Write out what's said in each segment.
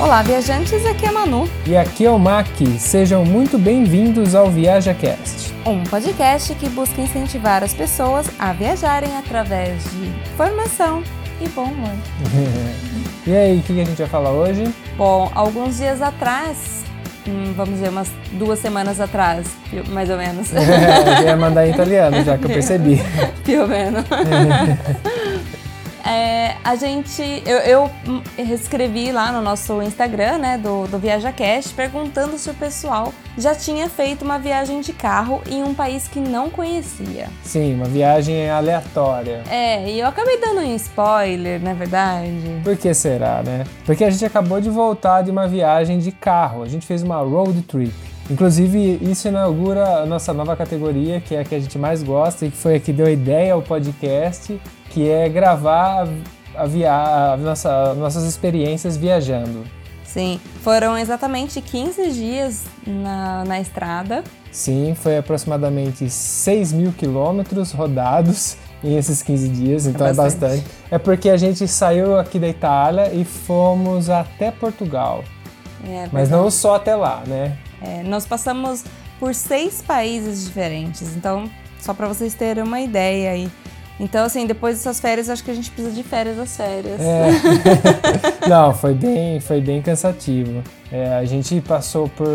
Olá, viajantes, aqui é a Manu. E aqui é o Mac. Sejam muito bem-vindos ao ViajaCast. Um podcast que busca incentivar as pessoas a viajarem através de informação e bom humor. e aí, o que a gente vai falar hoje? Bom, alguns dias atrás, hum, vamos dizer, umas duas semanas atrás, mais ou menos. É, ia mandar em italiano, já que eu percebi. Più menos. É, a gente, eu, eu escrevi lá no nosso Instagram, né, do, do ViajaCast, perguntando se o pessoal já tinha feito uma viagem de carro em um país que não conhecia. Sim, uma viagem aleatória. É, e eu acabei dando um spoiler, na é verdade. Por que será, né? Porque a gente acabou de voltar de uma viagem de carro. A gente fez uma road trip. Inclusive, isso inaugura a nossa nova categoria, que é a que a gente mais gosta e que foi a que deu a ideia ao podcast, que é gravar a via a nossa, nossas experiências viajando. Sim, foram exatamente 15 dias na, na estrada. Sim, foi aproximadamente 6 mil quilômetros rodados em esses 15 dias, então é bastante. é bastante. É porque a gente saiu aqui da Itália e fomos até Portugal. É, Mas não só até lá, né? É, nós passamos por seis países diferentes, então só para vocês terem uma ideia aí. Então, assim, depois dessas férias, acho que a gente precisa de férias das férias. É. Não, foi bem, foi bem cansativo. É, a gente passou por.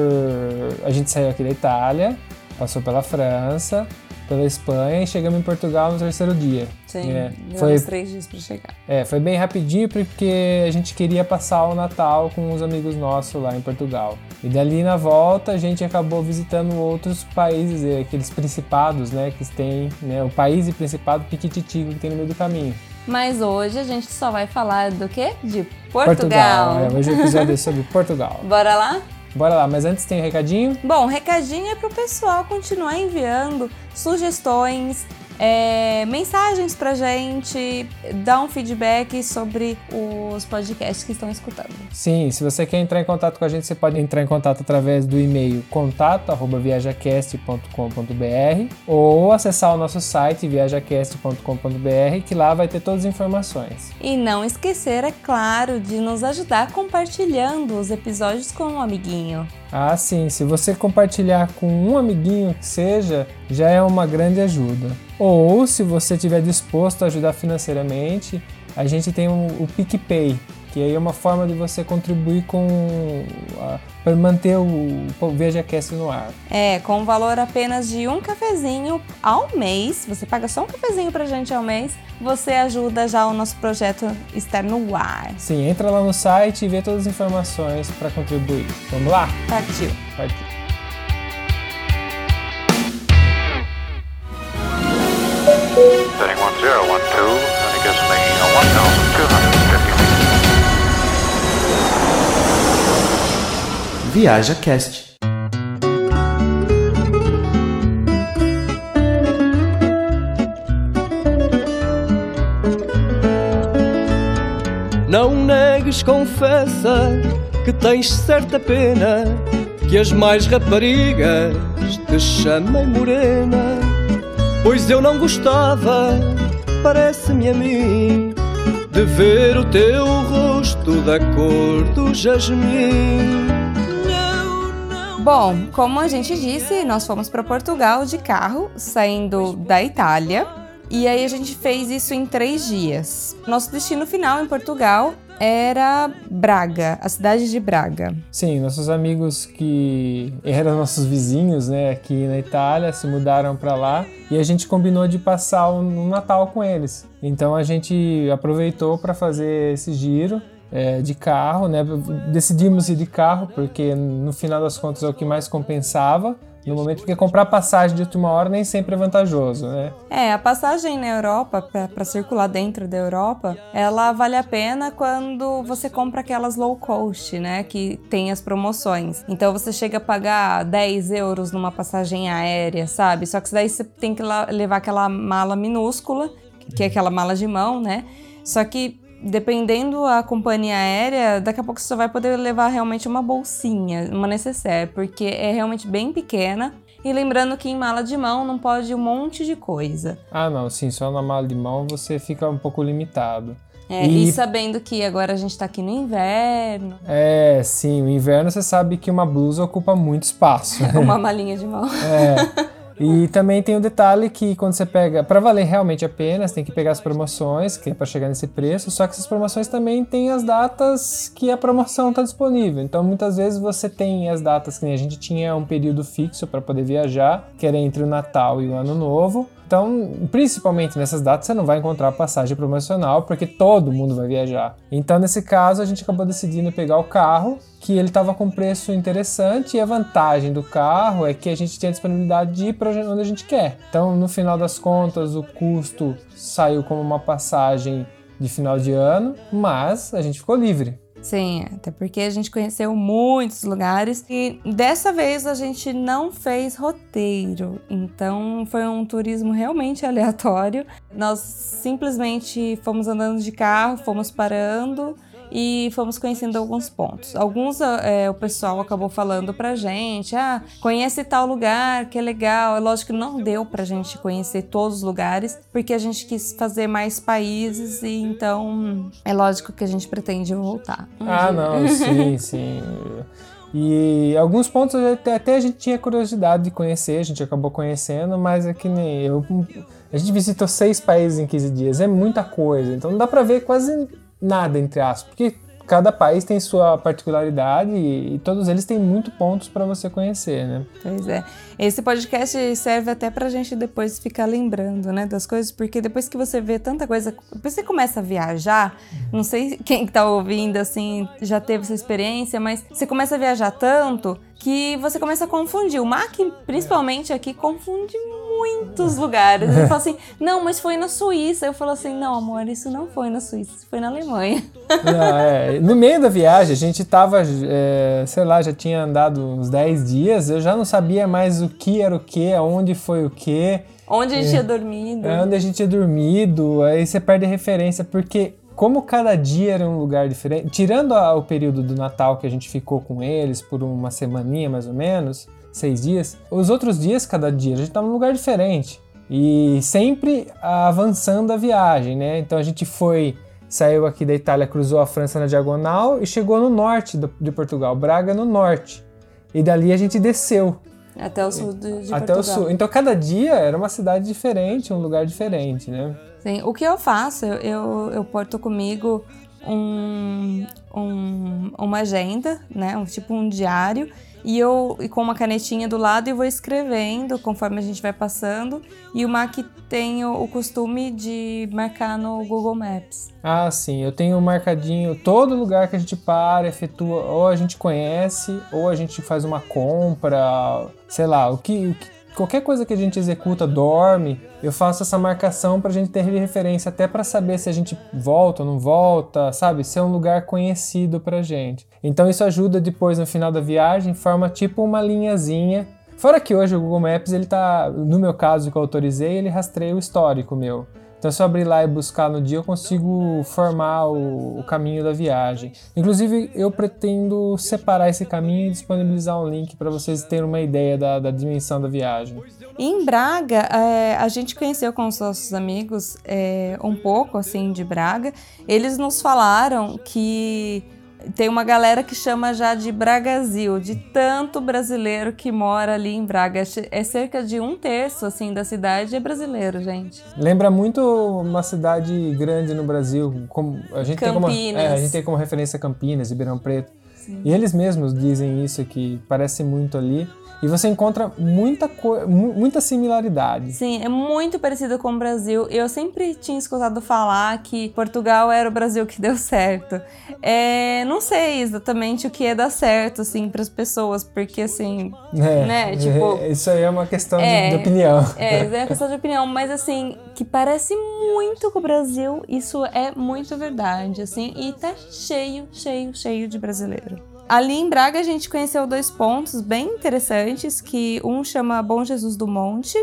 A gente saiu aqui da Itália, passou pela França, pela Espanha e chegamos em Portugal no terceiro dia. Sim, é, foi três dias para chegar. É, foi bem rapidinho porque a gente queria passar o Natal com os amigos nossos lá em Portugal. E dali na volta a gente acabou visitando outros países, é, aqueles principados, né, que tem, né, o país e principado Piquititigo que tem no meio do caminho. Mas hoje a gente só vai falar do quê? De Portugal. Portugal. É, hoje o episódio é sobre Portugal. Bora lá? Bora lá, mas antes tem um recadinho? Bom, recadinho é pro pessoal continuar enviando sugestões, é, mensagens pra gente, dar um feedback sobre os podcasts que estão escutando. Sim, se você quer entrar em contato com a gente, você pode entrar em contato através do e-mail contato@viajacast.com.br ou acessar o nosso site viajacast.com.br, que lá vai ter todas as informações. E não esquecer, é claro, de nos ajudar compartilhando os episódios com um amiguinho. Ah, sim, se você compartilhar com um amiguinho que seja, já é uma grande ajuda. Ou se você estiver disposto a ajudar financeiramente, a gente tem o, o PicPay, que aí é uma forma de você contribuir com para manter o, o VejaCast no ar. É, com um valor apenas de um cafezinho ao mês, você paga só um cafezinho pra gente ao mês, você ajuda já o nosso projeto estar no ar. Sim, entra lá no site e vê todas as informações para contribuir. Vamos lá? Partiu. Partiu. Viaja Cast. Não negues, confessa que tens certa pena que as mais raparigas te chamem morena. Pois eu não gostava, parece-me a mim, de ver o teu rosto da cor do jasmim. Bom, como a gente disse, nós fomos para Portugal de carro, saindo da Itália. E aí a gente fez isso em três dias. Nosso destino final em Portugal era Braga, a cidade de Braga. Sim, nossos amigos que eram nossos vizinhos, né, aqui na Itália, se mudaram para lá e a gente combinou de passar um Natal com eles. Então a gente aproveitou para fazer esse giro é, de carro, né? Decidimos ir de carro porque no final das contas é o que mais compensava no momento, porque comprar passagem de última hora nem sempre é vantajoso, né? É, a passagem na Europa, para circular dentro da Europa, ela vale a pena quando você compra aquelas low cost, né? Que tem as promoções. Então você chega a pagar 10 euros numa passagem aérea, sabe? Só que daí você tem que levar aquela mala minúscula, que é aquela mala de mão, né? Só que dependendo a companhia aérea, daqui a pouco você só vai poder levar realmente uma bolsinha, uma necessaire, porque é realmente bem pequena. E lembrando que em mala de mão não pode um monte de coisa. Ah, não, sim, só na mala de mão você fica um pouco limitado. É, e... e... sabendo que agora a gente tá aqui no inverno. É, sim, o inverno você sabe que uma blusa ocupa muito espaço. uma malinha de mão. É. E também tem o detalhe que quando você pega, para valer realmente a pena, você tem que pegar as promoções, que é para chegar nesse preço, só que essas promoções também têm as datas que a promoção está disponível. Então muitas vezes você tem as datas que a gente tinha um período fixo para poder viajar, que era entre o Natal e o Ano Novo. Então, principalmente nessas datas, você não vai encontrar passagem promocional, porque todo mundo vai viajar. Então, nesse caso, a gente acabou decidindo pegar o carro, que ele estava com preço interessante, e a vantagem do carro é que a gente tinha disponibilidade de ir para onde a gente quer. Então, no final das contas, o custo saiu como uma passagem de final de ano, mas a gente ficou livre. Sim, até porque a gente conheceu muitos lugares e dessa vez a gente não fez roteiro, então foi um turismo realmente aleatório. Nós simplesmente fomos andando de carro, fomos parando e fomos conhecendo alguns pontos. Alguns é, o pessoal acabou falando pra gente, ah, conhece tal lugar, que é legal. É lógico que não deu pra gente conhecer todos os lugares, porque a gente quis fazer mais países e então é lógico que a gente pretende voltar. Um ah, dia. não, sim, sim. E alguns pontos até, até, a gente tinha curiosidade de conhecer, a gente acabou conhecendo, mas é que nem eu. A gente visitou seis países em 15 dias, é muita coisa, então não dá pra ver quase nada, entre aspas, porque cada país tem sua particularidade e, e todos eles têm muito pontos para você conhecer, né? Pois é. Esse podcast serve até pra gente depois ficar lembrando, né, das coisas, porque depois que você vê tanta coisa, depois você começa a viajar, não sei quem tá ouvindo assim já teve essa experiência, mas você começa a viajar tanto que você começa a confundir. O Mac, principalmente aqui, confunde muitos lugares. Ele fala assim, não, mas foi na Suíça. Eu falo assim, não, amor, isso não foi na Suíça, isso foi na Alemanha. Não, é, no meio da viagem, a gente tava, é, sei lá, já tinha andado uns 10 dias, eu já não sabia mais o que era o que, aonde foi o que. Onde a gente é, tinha dormido. É, onde a gente tinha dormido, aí você perde a referência, porque como cada dia era um lugar diferente, tirando a, o período do Natal que a gente ficou com eles por uma semaninha mais ou menos, seis dias, os outros dias, cada dia, a gente estava num lugar diferente. E sempre avançando a viagem, né? Então a gente foi, saiu aqui da Itália, cruzou a França na diagonal e chegou no norte de Portugal, Braga no norte. E dali a gente desceu. Até o sul de, de Até Portugal. o sul. Então cada dia era uma cidade diferente, um lugar diferente, né? Sim, o que eu faço, eu, eu, eu porto comigo um, um, uma agenda, né? Um, tipo um diário, e eu e com uma canetinha do lado e vou escrevendo conforme a gente vai passando. E o Mac tem o, o, costume de marcar no Google Maps. Ah, sim, eu tenho marcadinho todo lugar que a gente para, efetua, ou a gente conhece, ou a gente faz uma compra, sei lá, o que, o que qualquer coisa que a gente executa, dorme, eu faço essa marcação para a gente ter referência, até para saber se a gente volta ou não volta, sabe? Se é um lugar conhecido para gente. Então isso ajuda depois no final da viagem, forma tipo uma linhazinha. Fora que hoje o Google Maps, ele tá, no meu caso que eu autorizei, ele rastreia o histórico meu. Então, se eu abrir lá e buscar no dia, eu consigo formar o, o, caminho da viagem. Inclusive, eu pretendo separar esse caminho e disponibilizar um link para vocês terem uma ideia da, da, dimensão da viagem. Em Braga, é, a gente conheceu com os nossos amigos é, um pouco assim de Braga. Eles nos falaram que tem uma galera que chama já de Bragazil, de tanto brasileiro que mora ali em Braga. É cerca de um terço assim da cidade é brasileiro, gente. Lembra muito uma cidade grande no Brasil, como a gente Campinas. tem como é, a gente tem como referência Campinas, Ribeirão Preto. Sim. E eles mesmos dizem isso que parece muito ali. E você encontra muita, muita similaridade. Sim, é muito parecido com o Brasil. Eu sempre tinha escutado falar que Portugal era o Brasil que deu certo. É, não sei exatamente o que é dar certo, assim, para as pessoas, porque, assim, é, né, tipo... É, isso aí é uma questão é, de, de, opinião. É, é uma questão de opinião, mas, assim, que parece muito com o Brasil, isso é muito verdade, assim, e tá cheio, cheio, cheio de brasileiro. Ali em Braga a gente conheceu dois pontos bem interessantes, que um chama Bom Jesus do Monte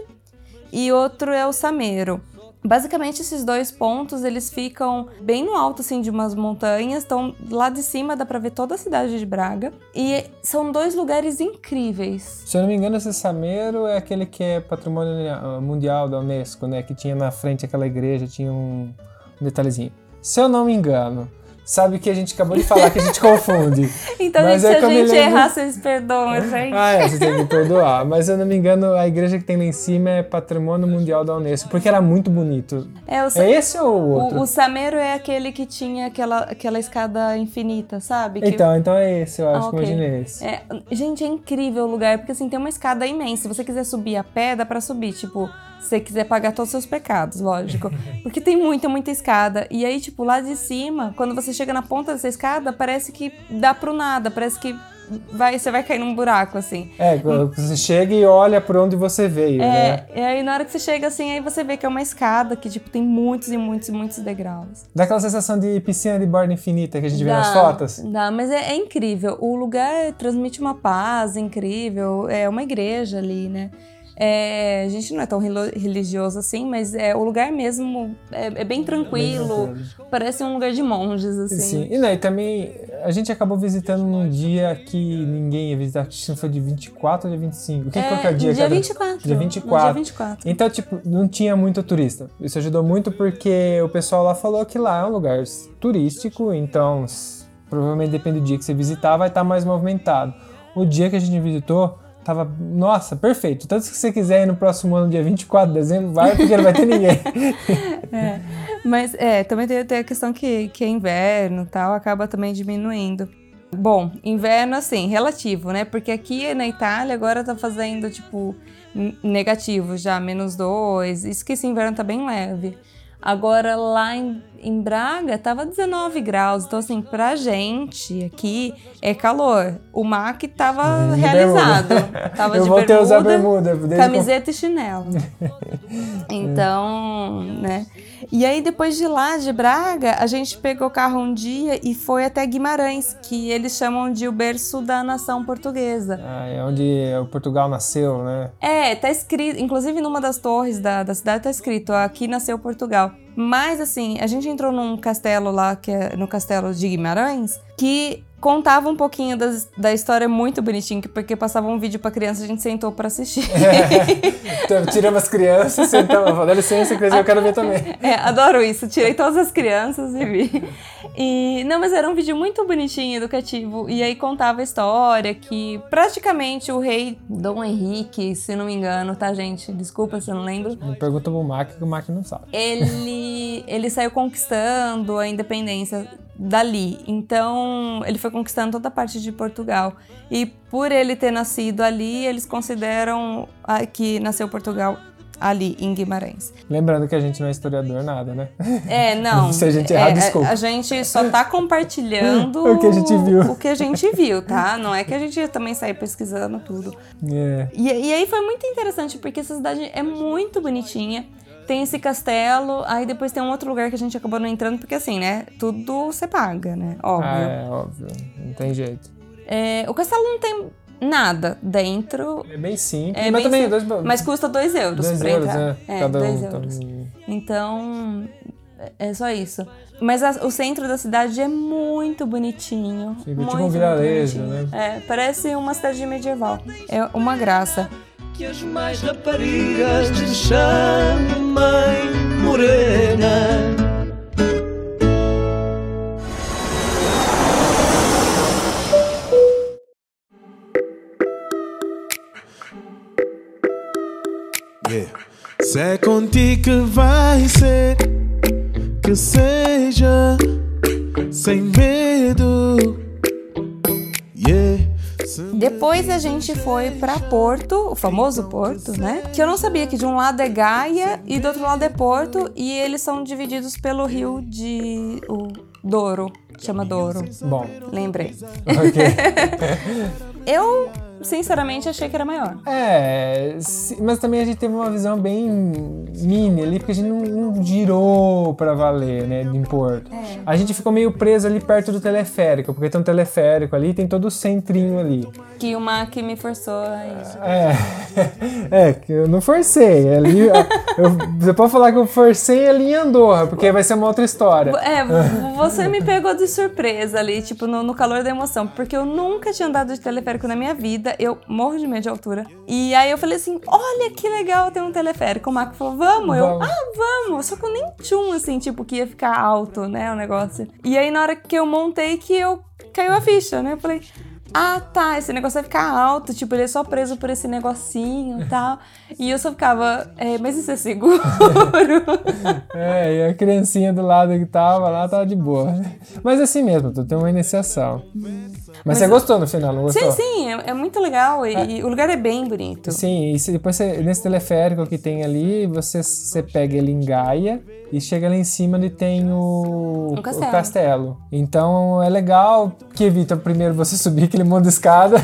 e outro é o Sameiro. Basicamente esses dois pontos, eles ficam bem no alto assim de umas montanhas, então lá de cima dá para ver toda a cidade de Braga e são dois lugares incríveis. Se eu não me engano, esse Sameiro é aquele que é patrimônio mundial da UNESCO, né, que tinha na frente aquela igreja, tinha um detalhezinho. Se eu não me engano, sabe que a gente acabou de falar que a gente confunde. Então, Mas gente, é se que a gente lembro- errar, vocês perdoam a gente. Ah, é, você tem que perdoar. Mas se eu não me engano, a igreja que tem lá em cima é Patrimônio Mundial da Unesco, porque era muito bonito. É, o, É esse ou o outro? o, o Samero é aquele que tinha aquela, aquela escada infinita, sabe? Que- Então, então é esse, eu acho Ah, que ok. imaginei esse. É, gente, é incrível o lugar, porque assim, tem uma escada imensa. Se você quiser subir a pé, dá pra subir. Tipo, se você quiser pagar todos os seus pecados, lógico. Porque tem muita, muita escada. E aí, tipo, lá de cima, quando você chega na ponta dessa escada, parece que dá pro nada. Parece que vai, você vai cair num buraco, assim. É, quando você chega e olha por onde você veio, né? É, e aí na hora que você chega assim, aí você vê que é uma escada que, tipo, tem muitos e muitos e muitos degraus. Dá aquela sensação de piscina de borda infinita que a gente vê Dá, nas fotos. Dá, mas é, é incrível. O lugar transmite uma paz incrível. É uma igreja ali, né? É, a gente não é tão religioso assim, mas é, o lugar mesmo é, é bem tranquilo. Parece um lugar de monges, assim. Sim, e, né, e também a gente acabou visitando num dia que ninguém ia visitar, acho que foi de 24 ou de 25. Que, qual que é o dia? dia cada- 24. Dia no 24. Dia 24. Então, tipo, não tinha muito turista. Isso ajudou muito porque o pessoal lá falou que lá é um lugar turístico, então provavelmente depende do dia que você visitar, vai estar mais movimentado. O dia que a gente visitou, tava, nossa, perfeito. Tanto que você quiser ir no próximo ano, dia 24 de dezembro, vai porque não vai ter ninguém. Mas é, também tem, tem a questão que, que é inverno tal, acaba também diminuindo. Bom, inverno assim, relativo, né? Porque aqui na Itália agora tá fazendo, tipo, negativo já, menos dois. Isso que esse inverno tá bem leve. Agora lá em, em Braga tava 19 graus. Então, assim, pra gente aqui é calor. O Mac tava De realizado. bermuda. Tava Eu de voltei a usar bermuda, bermuda. desde camiseta e chinelo. Então, né? E aí, depois de lá, de Braga, a gente pegou o carro um dia e foi até Guimarães, que eles chamam de o berço da nação portuguesa. Ah, é onde o Portugal nasceu, né? É, tá escrito, inclusive numa das torres da, da cidade tá escrito, aqui nasceu Portugal. Mas assim, a gente entrou num castelo lá, que é no castelo de Guimarães, que contava um pouquinho das- da história muito bonitinho, porque passava um vídeo pra criança, a gente sentou pra assistir. Então, tiramos as crianças, sentamos, dá licença, que eu quero ver também. É, adoro isso. Tirei todas as crianças e vi. E, não, mas era um vídeo muito bonitinho, educativo. E aí contava a história que praticamente o rei Dom Henrique, se não me engano, tá, gente? Desculpa se eu não lembro. Pergunta pro Mac que o Mac não sabe. Ele, ele saiu conquistando a independência dali. Então, ele foi conquistando toda a parte de Portugal. E por ele ter nascido ali, eles consideram ah, que nasceu Portugal ali, em Guimarães. Lembrando que a gente não é historiador, nada, né? É, não. Se a gente errar, é, desculpa. A, a gente só tá compartilhando O que a gente viu. O que a gente viu, tá? Não é que a gente também saiu pesquisando tudo. É. E, e aí foi muito interessante, porque essa cidade é muito bonitinha. Tem esse castelo, aí depois tem um outro lugar que a gente acabou não entrando, porque assim, né? Tudo você paga, né? Óbvio. Ah, é, óbvio. Não tem jeito. É, o castelo não tem nada dentro, É bem simples. É mas bem também sim- dois, mas custa 2 euros dois pra euros, entrar. É, 2 um. euros. Então, Então, é só isso. Mas a- o centro da cidade é muito bonitinho. Fica muito, tipo um vilarejo, né? É, parece uma cidade medieval. É uma graça. Que as mais raparigas te chamem morena. Se é contigo que vai ser, que seja sem medo. Yeah. Depois a gente foi pra Porto, o famoso Porto, né? Que eu não sabia que de um lado é Gaia e do outro lado é Porto, e eles são divididos pelo rio de o Douro, chama Douro. Bom, Lembrei. ok. Eu, sinceramente, achei que era maior. É, mas também a gente teve uma visão bem mini ali, porque a gente não, não girou pra valer, né, em Porto. É. A gente ficou meio preso ali perto do teleférico, porque tem um teleférico ali, tem todo o centrinho ali. Que o Mac me forçou a isso. É, é que eu não forcei. Ali, eu, você pode falar que eu forcei ali em Andorra, porque vai ser uma outra história. É, você me pegou de surpresa ali, tipo, no, no calor da emoção, porque eu nunca tinha andado de teleférico na minha vida vida. Eu morro de medo de altura. E aí eu falei assim: olha que legal, tem um teleférico. O Marco falou: vamos. Eu, Vamos. ah, vamos. Só que eu nem tchum, assim, tipo, que ia ficar alto, né, o negócio. E aí na hora que eu montei, que eu caiu a ficha, né? Eu falei. Ah, tá, esse negócio vai ficar alto, tipo, ele é só preso por esse negocinho e tal. E eu só ficava, é, mas isso é seguro? É, e a criancinha do lado que tava lá tava de boa. Mas assim mesmo, tu tem uma iniciação. Mas, você gostou no final, não gostou? sim, sim, é, é muito legal e, e o lugar é bem bonito. Sim, e se depois você, nesse teleférico que tem ali, você, você pega ele em Gaia e chega lá em cima e tem o, Um castelo. o castelo. Então é legal que evita primeiro você subir aquele monte de escada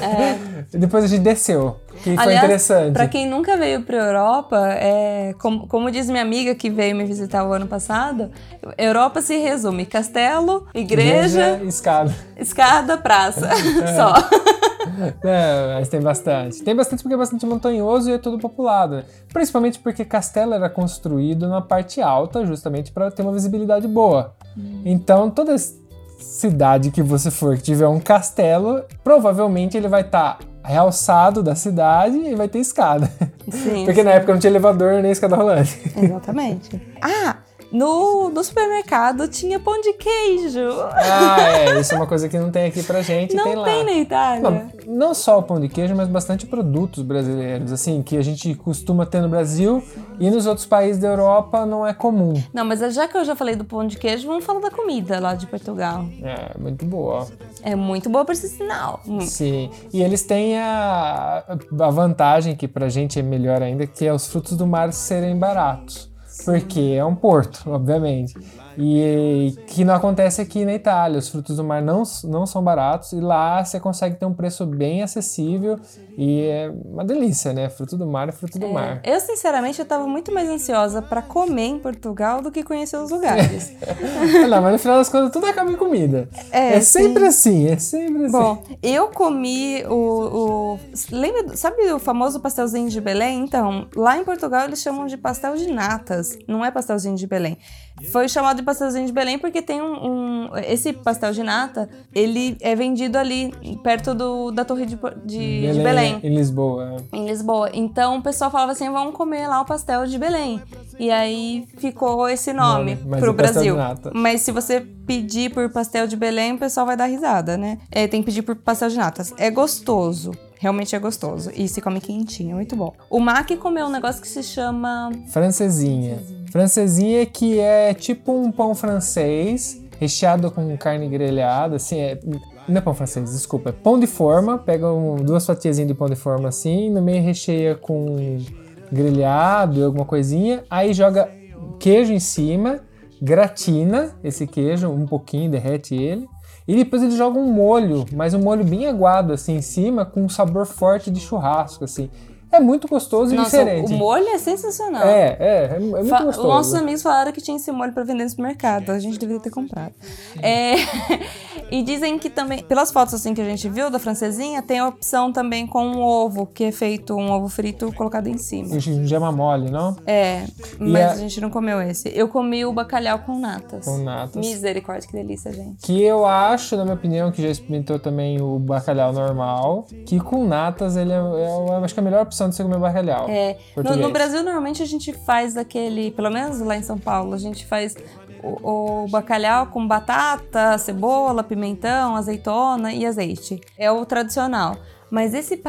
e depois a gente desceu. Que foi Aliás, interessante. Pra quem nunca veio pra Europa, é, como, como diz minha amiga que veio me visitar o ano passado, Europa se resume castelo, igreja, escada. escada, praça. Só. É, mas tem bastante. Tem bastante porque é bastante montanhoso e é tudo populado. né? Principalmente porque Castelo era construído na parte alta, justamente para ter uma visibilidade boa. Então, toda cidade que você for que tiver um castelo, provavelmente ele vai estar realçado da cidade e vai ter escada. Sim, porque na época não tinha elevador nem escada rolante. exatamente. Ah, no, no supermercado tinha pão de queijo. ah, é. Isso é uma coisa que não tem aqui pra gente. Não tem lá. tem na Itália. Não, não só o pão de queijo, mas bastante produtos brasileiros, assim, que a gente costuma ter no Brasil e nos outros países da Europa não é comum. Não, mas já que eu já falei do pão de queijo, vamos falar da comida lá de Portugal. É, muito boa. É muito boa por sinal. Hum. Sim. E eles têm a, a vantagem, que pra gente é melhor ainda, que é os frutos do mar serem baratos. Porque é um porto, obviamente. E que não acontece aqui na Itália. Os frutos do mar não, não são baratos e lá você consegue ter um preço bem acessível e é uma delícia, né? Fruto do mar é fruto do mar. Eu, sinceramente, eu tava muito mais ansiosa pra comer em Portugal do que conhecer os lugares. não, mas no final das contas tudo acaba em comida. É, É, sempre assim, é sempre assim. Bom, eu comi o, o. Lembra, sabe o famoso pastelzinho de Belém? Então, lá em Portugal eles chamam de pastel de natas, não é pastelzinho de Belém. Foi chamado de pastelzinho de Belém porque tem um, um- Esse pastel de nata, ele é vendido ali, perto do, da Torre de, de- de Belém. Em Lisboa. é. em Lisboa. Então o pessoal falava assim: vamos comer lá o pastel de Belém. E aí ficou esse nome mas pro Brasil. Mas se você pedir por pastel de Belém, o pessoal vai dar risada, né? É, tem que pedir por pastel de natas. É gostoso. Realmente é gostoso. E se come quentinho, é muito bom. O Mac comeu um negócio que se chama. Francesinha. Francesinha que é tipo um pão francês, recheado com carne grelhada, assim, é... Não é pão francês, desculpa. É pão de forma, pega um- duas fatiazinhas de pão de forma assim, no meio recheia com grelhado e alguma coisinha, aí joga queijo em cima, gratina esse queijo um pouquinho, derrete ele, e depois ele joga um molho, mas um molho bem aguado assim em cima, com um sabor forte de churrasco, assim. É muito gostoso e Nossa, diferente. o molho é sensacional. É, é, é, é muito Fa- gostoso. Nossos amigos falaram que tinha esse molho pra vender no supermercado. A gente deveria ter comprado. É, e dizem que também, pelas fotos assim que a gente viu da francesinha, tem a opção também com um ovo, que é feito um ovo frito colocado em cima. Gema mole, não? É, mas a- a gente não comeu esse. Eu comi o bacalhau com natas. Com natas. Misericórdia, que delícia, gente. Que eu acho, na minha opinião, que já experimentou também o bacalhau normal, que com natas ele é, é- eu acho que é a melhor opção de você comer bacalhau. É, no, no Brasil, normalmente a gente faz aquele, pelo menos lá em São Paulo, a gente faz o, o bacalhau com batata, cebola, pimentão, azeitona e azeite. É o tradicional. Mas esse,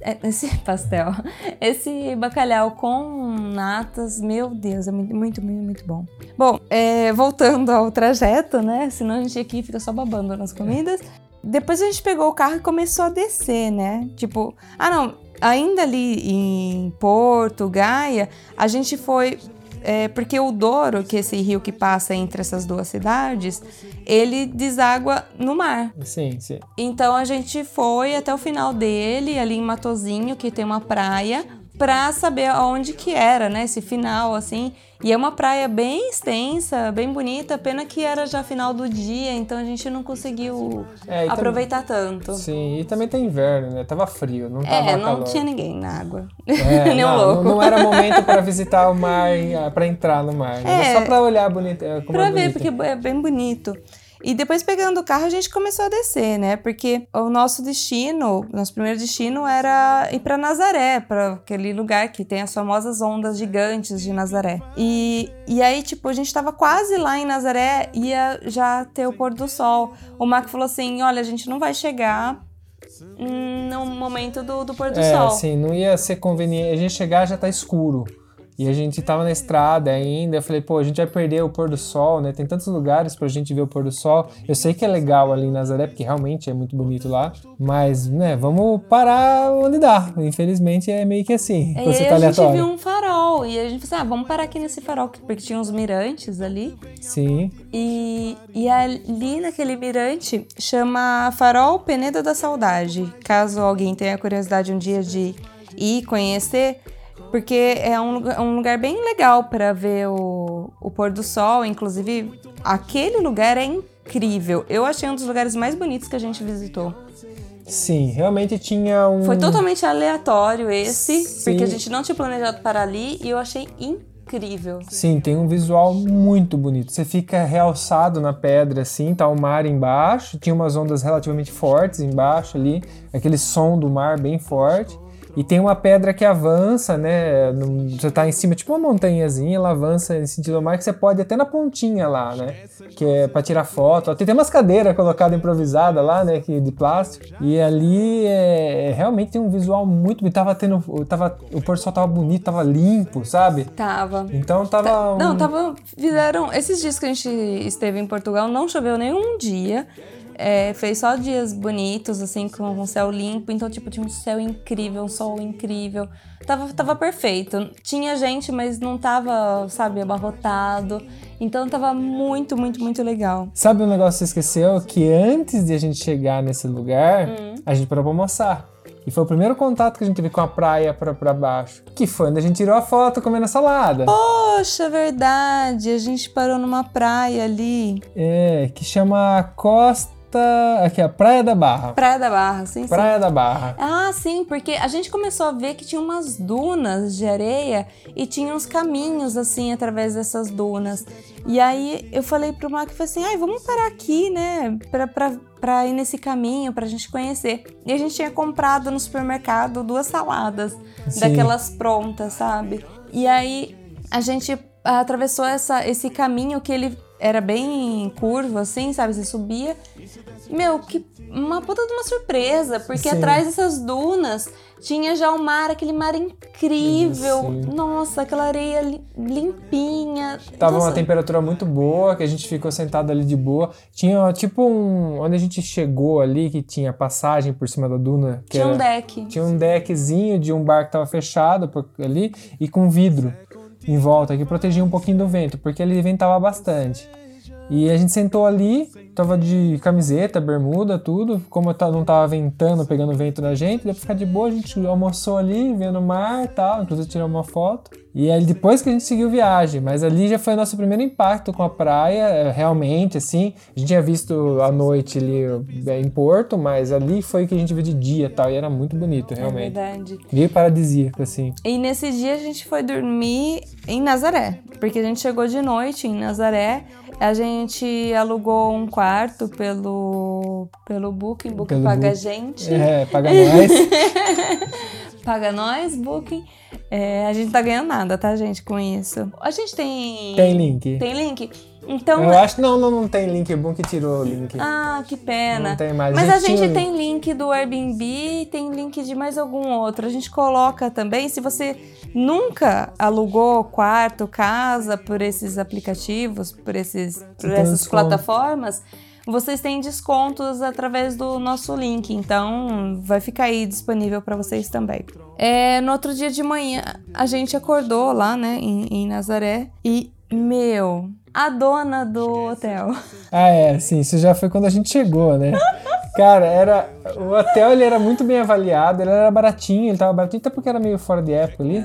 é, esse pastel, esse bacalhau com natas, meu Deus, é muito, muito, muito, muito bom. Bom, é, voltando ao trajeto, né? Senão a gente aqui fica só babando nas comidas. Depois a gente pegou o carro e começou a descer, né? Tipo, ah não, ainda ali em Porto, Gaia, a gente foi. é, porque o Douro, que é esse rio que passa entre essas duas cidades, ele deságua no mar. Sim, sim. Então a gente foi até o final dele, ali em Matozinho, que tem uma praia, pra saber aonde que era, né? Esse final, assim. E é uma praia bem extensa, bem bonita, pena que era já final do dia, então a gente não conseguiu É, aproveitar tanto. Sim, e também tem inverno, né? Tava frio, não tava É, não calor. tinha ninguém na água. É, Nem um não, louco. não, não era momento para visitar o mar, ah, pra entrar no mar. É. só pra olhar bonito, é, como Pra é ver, bonito. porque é bem bonito. E depois, pegando o carro, a gente começou a descer, né? Porque o nosso destino, nosso primeiro destino era ir para Nazaré, para aquele lugar que tem as famosas ondas gigantes de Nazaré. E, e aí, tipo, a gente tava quase lá em Nazaré, ia já ter o pôr do sol. O Marco falou assim: olha, a gente não vai chegar no momento do, do pôr do é, sol. assim, não ia ser conveniente. A gente chegar já tá escuro. E a gente tava na estrada ainda. Eu falei, pô, a gente vai perder o pôr do sol, né? Tem tantos lugares pra gente ver o pôr do sol. Eu sei que é legal ali em Nazaré, porque realmente é muito bonito lá. Mas, né, vamos parar onde dá. Infelizmente é meio que assim. Você tá a gente aleatório. viu um farol. E a gente falou assim: ah, vamos parar aqui nesse farol, porque tinha uns mirantes ali. Sim. E, e ali naquele mirante chama Farol Penedo da Saudade. Caso alguém tenha curiosidade um dia de ir conhecer, porque é um, lugar- um lugar bem legal para ver o, o pôr do sol. Inclusive, aquele lugar é incrível. Eu achei um dos lugares mais bonitos que a gente visitou. Sim, realmente tinha um. Foi totalmente aleatório esse, Sim. porque a gente não tinha planejado para ali e eu achei incrível. Sim, tem um visual muito bonito. Você fica realçado na pedra, assim, tá o mar embaixo, tinha umas ondas relativamente fortes embaixo ali, aquele som do mar bem forte. E tem uma pedra que avança, né? Você tá em cima, tipo uma montanhazinha, ela avança em sentido mar, que você pode até na pontinha lá, né? Que é pra tirar foto. Tem, tem umas cadeiras colocadas improvisadas lá, né? Que, de plástico. E ali é, realmente tem um visual muito bonito. Tava tendo. Tava, o pôr do sol tava bonito, tava limpo, sabe? Tava. Então tava. Não, um- tava. Fizeram. Esses dias que a gente esteve em Portugal, não choveu nenhum dia. É, fez só dias bonitos, assim, com um céu limpo. Então, tipo, tinha um céu incrível, um sol incrível. Tava, tava perfeito. Tinha gente, mas não tava, sabe, abarrotado. Então tava muito, muito, muito legal. Sabe um negócio que você esqueceu? Que antes de a gente chegar nesse lugar, Hum. a gente parou pra almoçar. E foi o primeiro contato que a gente teve com a praia pra, pra baixo. Que foi onde a gente tirou a foto comendo a salada. Poxa, verdade. A gente parou numa praia ali. É, que chama Costa. Aqui, a Praia da Barra. Praia da Barra, sim, sim. Praia da Barra. Ah, sim, porque a gente começou a ver que tinha umas dunas de areia e tinha uns caminhos assim através dessas dunas. E aí eu falei pro Marco, falei assim, ai, vamos parar aqui, né, pra, pra, pra ir nesse caminho, pra gente conhecer. E a gente tinha comprado no supermercado duas saladas, Sim. daquelas prontas, sabe? E aí a gente atravessou essa, esse caminho que ele era bem curvo, assim, sabe? Você subia. Meu, que uma puta de uma surpresa, porque Sim. atrás dessas dunas tinha já o mar, aquele mar incrível. Sim. Nossa, aquela areia li- limpinha. Tava Nossa, uma temperatura muito boa, que a gente ficou sentado ali de boa. Tinha tipo um. Onde a gente chegou ali, que tinha passagem por cima da duna. Que Tinha um era- deck. Tinha um deckzinho de um bar que tava fechado por ali e com vidro em volta que protegia um pouquinho do vento, porque ele ventava bastante. E a gente sentou ali, tava de camiseta, bermuda, tudo. Como não tava ventando, pegando vento na gente, deu pra ficar de boa. A gente almoçou ali, vendo o mar e tal. Inclusive tirou uma foto. E aí depois que a gente seguiu viagem. Mas ali já foi o nosso primeiro impacto com a praia, é, realmente, assim. A gente tinha visto a noite ali é, em Porto, mas ali foi o que a gente viu de dia e tal. E era muito bonito, É realmente. verdade. Meio paradisíaco, assim. E nesse dia a gente foi dormir em Nazaré, porque a gente chegou de noite em Nazaré. A gente alugou um quarto pelo, pelo Booking, Booking Pelo paga a Booking. gente. É, paga nós. Paga nós, Booking. É, a gente tá ganhando nada, tá, gente, com isso. A gente tem. Tem link. Tem link? Então. Eu acho que não, não, não tem link. É bom que tirou o link. Ah, que pena. Não tem mais. Mas a gente tem link do Airbnb tem link de mais algum outro. A gente coloca também, se você nunca alugou quarto, casa por esses aplicativos, por, esses, por essas desconto. plataformas, vocês têm descontos através do nosso link. Então, vai ficar aí disponível para vocês também. É, no outro dia de manhã, a gente acordou lá, né, em, em Nazaré e, meu, a dona do hotel. Ah, é, sim, isso já foi quando a gente chegou, né? Cara, era. O hotel ele era muito bem avaliado, ele era baratinho, ele tava baratinho, até porque era meio fora de época ali.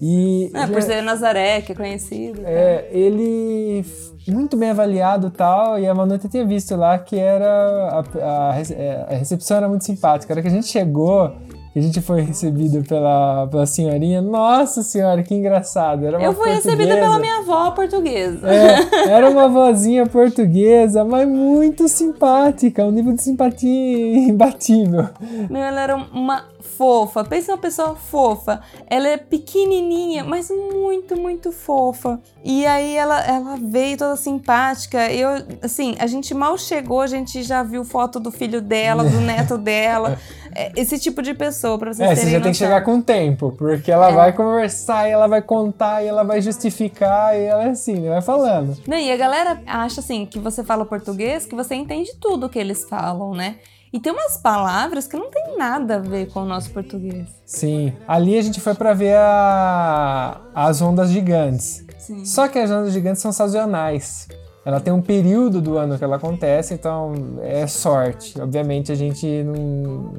E. É, por ser Nazaré, que é conhecido. É, ele muito bem avaliado e tal, e a Manu até tinha visto lá que era a, a é, a recepção era muito simpática. A hora que a gente chegou, que a gente foi recebido pela, pela senhorinha. Nossa senhora, que engraçado. Era uma Eu fui recebida pela minha avó portuguesa. É, era uma vozinha portuguesa, mas muito simpática, um nível de simpatia imbatível. Meu, ela era uma fofa. Pensa uma pessoa fofa. Ela é pequenininha, mas muito, muito fofa. E aí ela, ela veio toda simpática. Eu, assim, a gente mal chegou, a gente já viu foto do filho dela, do neto dela. É, Esse tipo de pessoa, pra vocês É, terem você já tem que noção. chegar com tempo, porque ela É. vai conversar, e ela vai contar, e ela vai justificar, e ela é assim, vai falando. Não, e a galera acha assim que você fala português, que você entende tudo que eles falam, né? E tem umas palavras que não tem nada a ver com o nosso português. Sim. Ali a gente foi pra ver a- as ondas gigantes. Sim. Só que as ondas gigantes são sazonais. Ela tem um período do ano que ela acontece, então é sorte. Obviamente a gente não,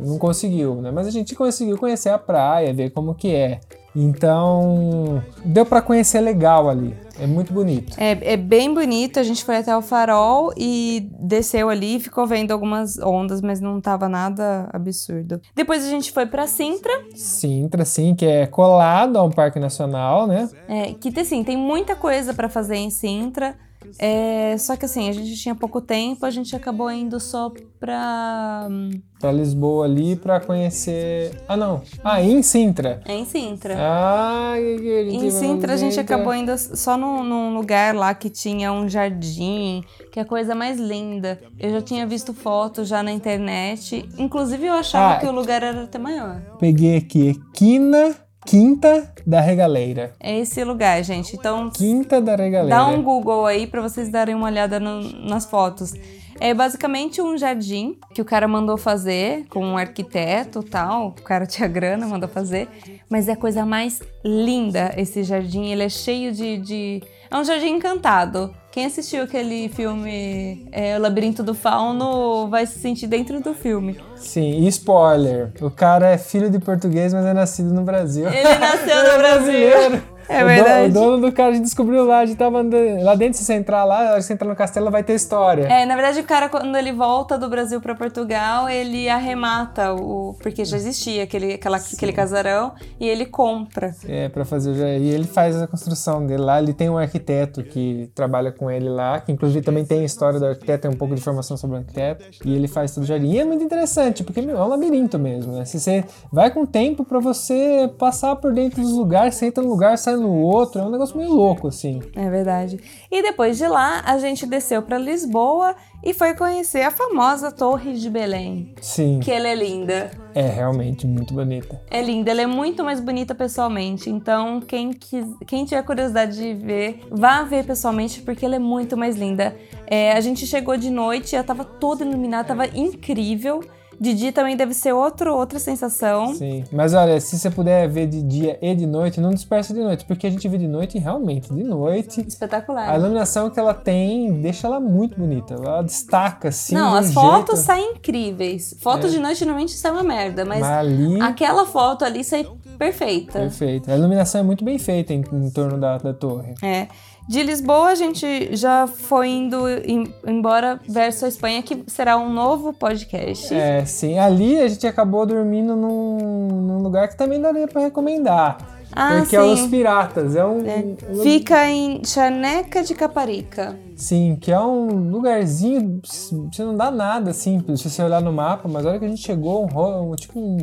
não conseguiu, né? Mas a gente conseguiu conhecer a praia, ver como que é. Então, deu pra conhecer legal ali. É muito bonito. É, é bem bonito, a gente foi até o farol e desceu ali, ficou vendo algumas ondas, mas não tava nada absurdo. Depois a gente foi pra Sintra, Sintra, sim, que é colado a um parque nacional, né? é, que assim, tem muita coisa pra fazer em Sintra. É, só que assim, a gente tinha pouco tempo, a gente acabou indo só pra. hum, Pra Lisboa ali pra conhecer. Ah, não. Ah, em Sintra. É em Sintra. Ah, Em Sintra a gente acabou indo só num, num lugar lá que tinha um jardim, que é a coisa mais linda. Eu já tinha visto fotos já na internet. Inclusive eu achava Ah, que o lugar era até maior. Peguei aqui Quina, Quinta da Regaleira. É esse lugar, gente. Então Quinta da Regaleira. dá um Google aí pra vocês darem uma olhada no- nas fotos. É basicamente um jardim que o cara mandou fazer com um arquiteto tal. O cara tinha grana, mandou fazer. Mas é a coisa mais linda esse jardim. Ele é cheio de. de... É um jardim encantado. Quem assistiu aquele filme é, O Labirinto do Fauno vai se sentir dentro do filme. Sim, e spoiler. O cara é filho de português, mas é nascido no Brasil. Ele nasceu no Brasil. É o, verdade. Do, o dono do cara a descobriu lá, a gente tava andando, lá dentro, se você entrar lá, se você entrar no castelo, vai ter história. É, na verdade, o cara, quando ele volta do Brasil pra Portugal, ele arremata o. Porque já existia aquele, aquela, aquele casarão e ele compra. É, pra fazer o. E ele faz a construção dele lá. Ele tem um arquiteto que trabalha com ele lá, que inclusive também tem a história do arquiteto, tem um pouco de informação sobre o arquiteto. E ele faz todo o jardim. E é muito interessante, porque meu, é um labirinto mesmo, né? Se você vai com tempo pra você passar por dentro dos lugares, você entra num lugar, sai no outro, é um negócio meio louco, assim. É verdade. E depois de lá, a gente desceu pra Lisboa e foi conhecer a famosa Torre de Belém. Sim, Que ela é linda. é realmente muito bonita. É linda, ela é muito mais bonita pessoalmente. Então, quem, quis, quem tiver curiosidade de ver, vá ver pessoalmente, porque ela é muito mais linda. É, a gente chegou de noite, ela tava toda iluminada, tava incrível. De dia também deve ser outro, outra sensação. Sim, mas olha, se você puder ver de dia e de noite, não dispersa de noite, porque a gente vê de noite realmente, de noite, a Espetacular. iluminação que ela tem deixa ela muito bonita. Ela destaca assim. Não, de um as fotos jeito, saem incríveis. Foto É. de noite normalmente sai uma merda, mas mas ali. aquela foto ali sai perfeita. Perfeito. A iluminação é muito bem feita em, em torno da, da torre. É. De Lisboa, a gente já foi indo em- embora verso a Espanha, que será um novo podcast. É, sim. Ali a gente acabou dormindo num, num lugar que também daria pra recomendar. Ah, porque é sim. Os Piratas. É um. É. Fica em Chaneca de Caparica. Sim, que é um lugarzinho. Você não dá nada simples se você olhar no mapa, mas a hora que a gente chegou, um, um- tipo um.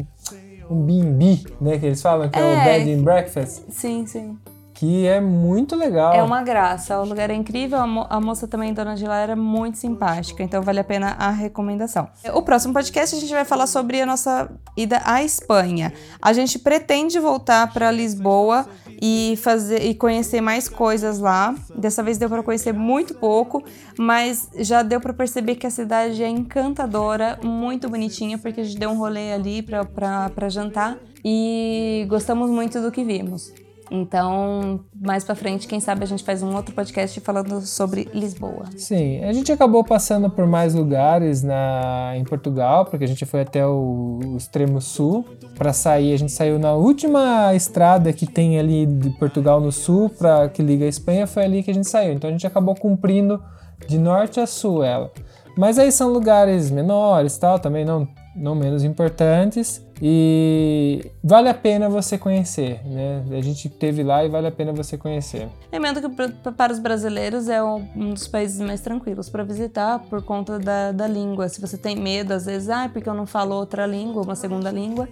Um B&B, né? Que eles falam que é, o É. Bed and Breakfast. Sim, sim. Que é muito legal. É uma graça. O lugar é incrível. A, mo- a moça também, dona de lá, era muito simpática. Então vale a pena a recomendação. O próximo podcast a gente vai falar sobre a nossa ida à Espanha. A gente pretende voltar para Lisboa e fazer e conhecer mais coisas lá. Dessa vez deu para conhecer muito pouco, mas já deu para perceber que a cidade é encantadora, muito bonitinha, porque a gente deu um rolê ali para jantar e gostamos muito do que vimos. Então, mais pra frente, quem sabe a gente faz um outro podcast falando sobre Lisboa. Sim, a gente acabou passando por mais lugares na, em Portugal, porque a gente foi até o, o extremo sul. Para sair, a gente saiu na última estrada que tem ali de Portugal no sul, para que liga a Espanha, foi ali que a gente saiu. Então a gente acabou cumprindo de norte a sul ela. Mas aí são lugares menores, tal, também não não menos importantes, e vale a pena você conhecer, né? A gente teve lá e vale a pena você conhecer. Lembrando que para os brasileiros é um dos países mais tranquilos para visitar por conta da, da língua. Se você tem medo, às vezes, ah, porque eu não falo outra língua, uma segunda língua,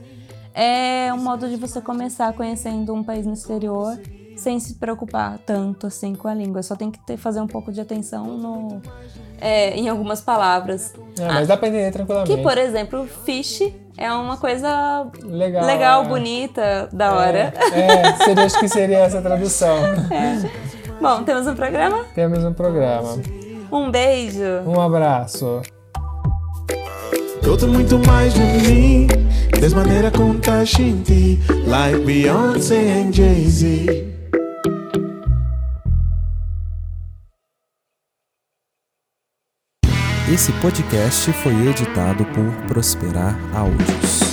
é um modo de você começar conhecendo um país no exterior sem se preocupar tanto assim com a língua. Só tem que ter, fazer um pouco de atenção no, é, em algumas palavras. É, mas ah, dá pra entender tranquilamente. Que, por exemplo, fish é uma coisa legal, legal é. bonita, da hora. É, é, seria, acho que seria essa tradução. É. Bom, temos um programa? Temos um programa. Um beijo. Um abraço. Tudo muito mais de mim, desmaneira com Tashinti, like Beyoncé and Jay-Z. Esse podcast foi editado por Prosperar Áudios.